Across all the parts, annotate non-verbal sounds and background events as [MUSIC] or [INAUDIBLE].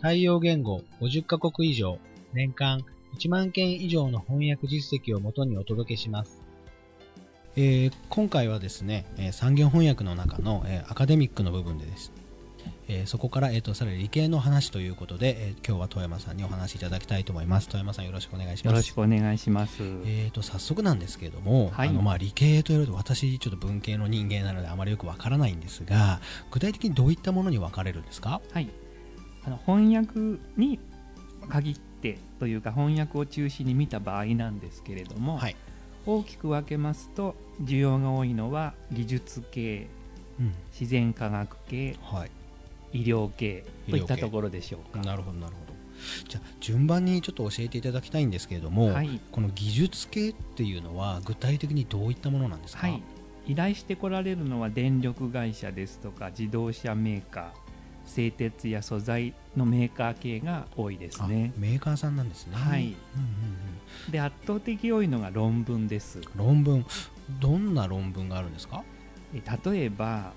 対応言語50カ国以上、年間1万件以上の翻訳実績をもとにお届けします。えー、今回はですね、えー、産業翻訳の中の、えー、アカデミックの部分でです、えー、そこから、えーと、さらに理系の話ということで、えー、今日は富山さんにお話しいただきたいと思います。富山さんよろしくお願いします。よろしくお願いします。えーと早速なんですけれども、はい、あのまあ理系というと私ちょっと文系の人間なのであまりよくわからないんですが具体的にどういったものに分かれるんですかはいあの翻訳に限ってというか翻訳を中心に見た場合なんですけれども、はい、大きく分けますと需要が多いのは技術系、うん、自然科学系、はい、医療系といったところでしょうか。なるほどなるほど。じゃあ順番にちょっと教えていただきたいんですけれども、はい、この技術系っていうのは具体的にどういったものなんですか、はい、依頼してこられるのは電力会社ですとか自動車メーカー製鉄や素材のメーカー系が多いですね。メーカーさんなんですね。はい、うんうんうん、で圧倒的多いのが論文です。論文。どんな論文があるんですか？例えば、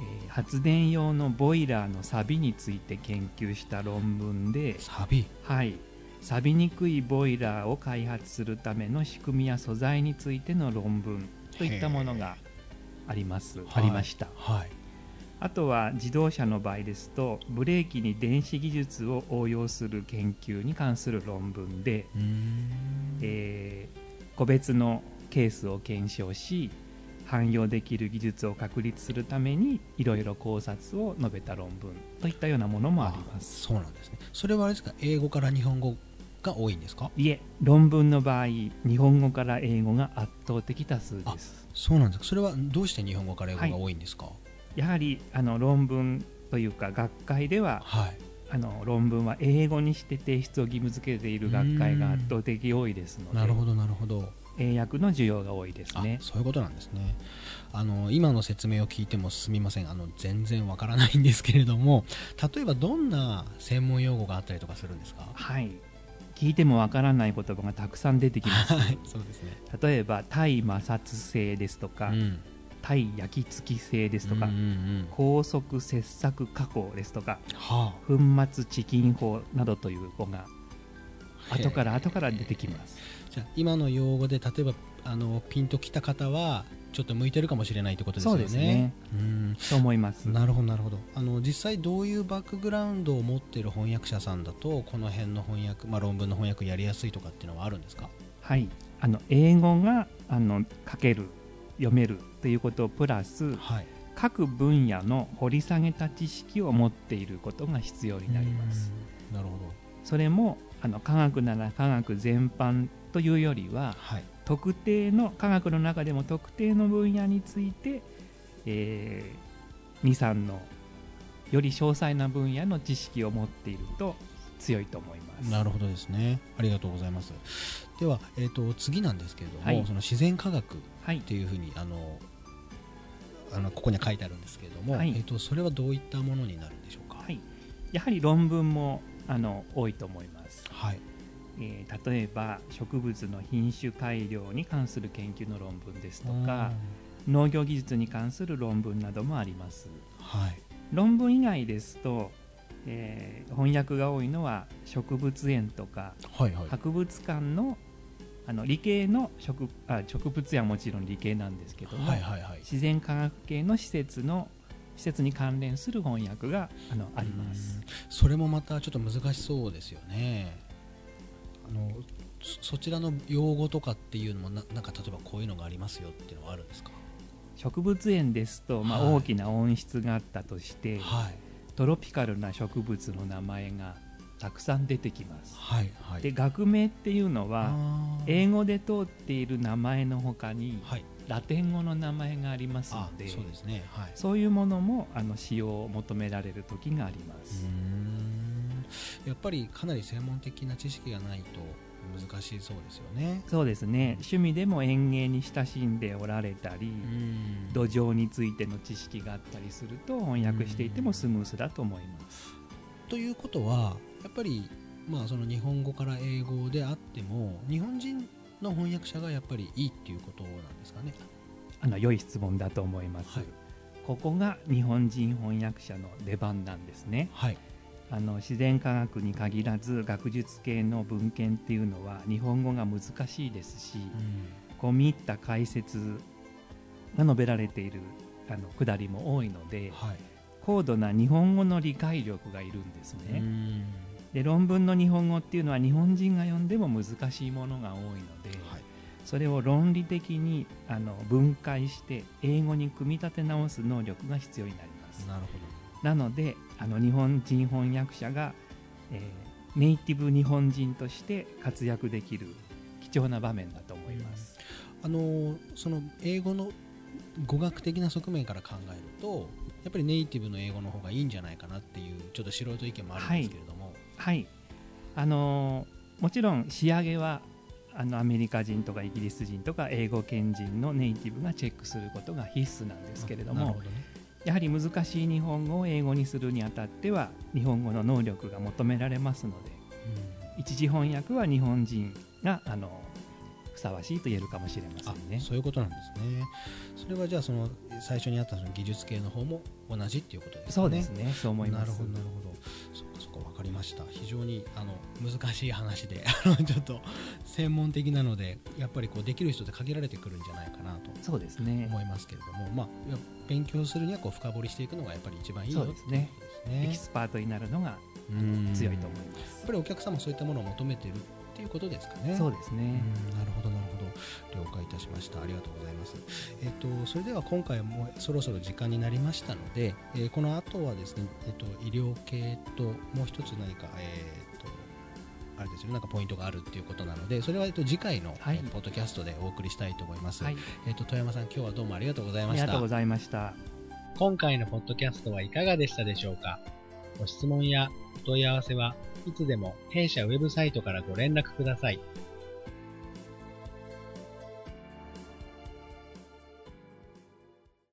えー、発電用のボイラーの錆について研究した論文で錆はい。錆びにくいボイラーを開発するための仕組みや素材についての論文といったものがあります。ありました、はいあとは自動車の場合ですとブレーキに電子技術を応用する研究に関する論文で、えー、個別のケースを検証し汎用できる技術を確立するためにいろいろ考察を述べた論文といったようなものもあります。そうなんですね。それはあれですか？英語から日本語が多いんですか？いえ論文の場合日本語から英語が圧倒的多数です。そうなんですか。それはどうして日本語から英語が多いんですか、はいやはりあの論文というか学会では、はい、あの論文は英語にして提出を義務付けている学会が圧倒的多いですのでなるほどなるほど。英訳の需要が多いですね。そういうことなんですね。あの今の説明を聞いてもすみません。あの全然わからないんですけれども例えばどんな専門用語があったりとかするんですか？はい。聞いてもわからない言葉がたくさん出てきます、はい、そうですね。例えば対摩擦性ですとか、うん対焼き付き性ですとか、うんうん、高速切削加工ですとか、はあ、粉末チキン法などという語が後から後から出てきますじゃ今の用語で例えばあのピンときた方はちょっと向いてるかもしれないということですよね。そうですね。うん、そう思います。なるほどなるほど。あの実際どういうバックグラウンドを持っている翻訳者さんだとこの辺の翻訳、まあ論文の翻訳やりやすいとかっていうのはあるんですか？はい。あの英語があの書ける読めるということプラス、はい、各分野の掘り下げた知識を持っていることが必要になります。なるほど。それもあの科学なら科学全般というよりは、はい、特定の科学の中でも特定の分野について、えー、23のより詳細な分野の知識を持っていると強いと思います。なるほどですね。ありがとうございます。では、えーと、次なんですけれども、はい、その自然科学っていうふうに、はい、あのあのここには書いてあるんですけれども、はい、えーと、それはどういったものになるんでしょうか、はい、やはり論文もあの多いと思います、はい。えー、例えば植物の品種改良に関する研究の論文ですとか農業技術に関する論文などもあります、はい、論文以外ですとえー、翻訳が多いのは植物園とか、はいはい、博物館のあの理系の植あ植物園はもちろん理系なんですけども、はいはいはい、自然科学系の施設の施設に関連する翻訳があのあります。それもまたちょっと難しそうですよね。あのそちらの用語とかっていうのもななんか例えばこういうのがありますよっていうのはあるんですか？植物園ですと、まあ、大きな温室があったとして、はい、トロピカルな植物の名前がたくさん出てきます。はいはい、で学名っていうのは英語で通っている名前のほかに、はい、ラテン語の名前がありますのでそうですね、はい、そういうものもあの使用を求められる時があります。やっぱりかなり専門的な知識がないと難しいそうですよね。そうですね。趣味でも園芸に親しんでおられたり、土壌についての知識があったりすると翻訳していてもスムースだと思います。ということはやっぱりまあその日本語から英語であっても日本人の翻訳者がやっぱりいいっていうことなんですかね。あの良い質問だと思います。はい、ここが日本人翻訳者の出番なんですね。はい。あの自然科学に限らず学術系の文献っていうのは日本語が難しいですし、込み入った解説が述べられているあのくだりも多いので、はい、高度な日本語の理解力がいるんですね。で論文の日本語っていうのは日本人が読んでも難しいものが多いので、はい、それを論理的にあの分解して英語に組み立て直す能力が必要になります。なるほどなのであの日本人翻訳者が、えー、ネイティブ日本人として活躍できる貴重な場面だと思います。あのその英語の語学的な側面から考えるとやっぱりネイティブの英語の方がいいんじゃないかなっていうちょっと素人意見もあるんですけれども、はい、はい、あのもちろん仕上げはあのアメリカ人とかイギリス人とか英語圏人のネイティブがチェックすることが必須なんですけれども、ね、やはり難しい日本語を英語にするにあたっては日本語の能力が求められますので、うん、一時翻訳は日本人があのふさわしいと言えるかもしれませんね。そういうことなんですね。それはじゃあその最初にあったその技術系の方も同じっていうことですね。そうですね。そう思います。なるほどなるほど。かそっかわかりました。非常にあの難しい話で [LAUGHS] あのちょっと専門的なのでやっぱりこうできる人って限られてくるんじゃないかなとそうですね思いますけれども、まあ勉強するにはこう深掘りしていくのがやっぱり一番いいよですね。エキスパートになるのが強いと思います。やっぱりお客様そういったものを求めてるっていうことですかね。そうですね。なるほどなるほど了解いたしました。ありがとうございます。えっ、ー、とそれでは今回もそろそろ時間になりましたので、えー、この後はですねえっ、ー、と医療系ともう一つ何かえっ、とあれですよね、なんかポイントがあるっていうことなので、それは、えっと、次回の、はい、ポッドキャストでお送りしたいと思います。はい、えっと、富山さん、今日はどうもありがとうございました。ありがとうございました。今回のポッドキャストはいかがでしたでしょうか？ご質問やお問い合わせはいつでも弊社ウェブサイトからご連絡ください。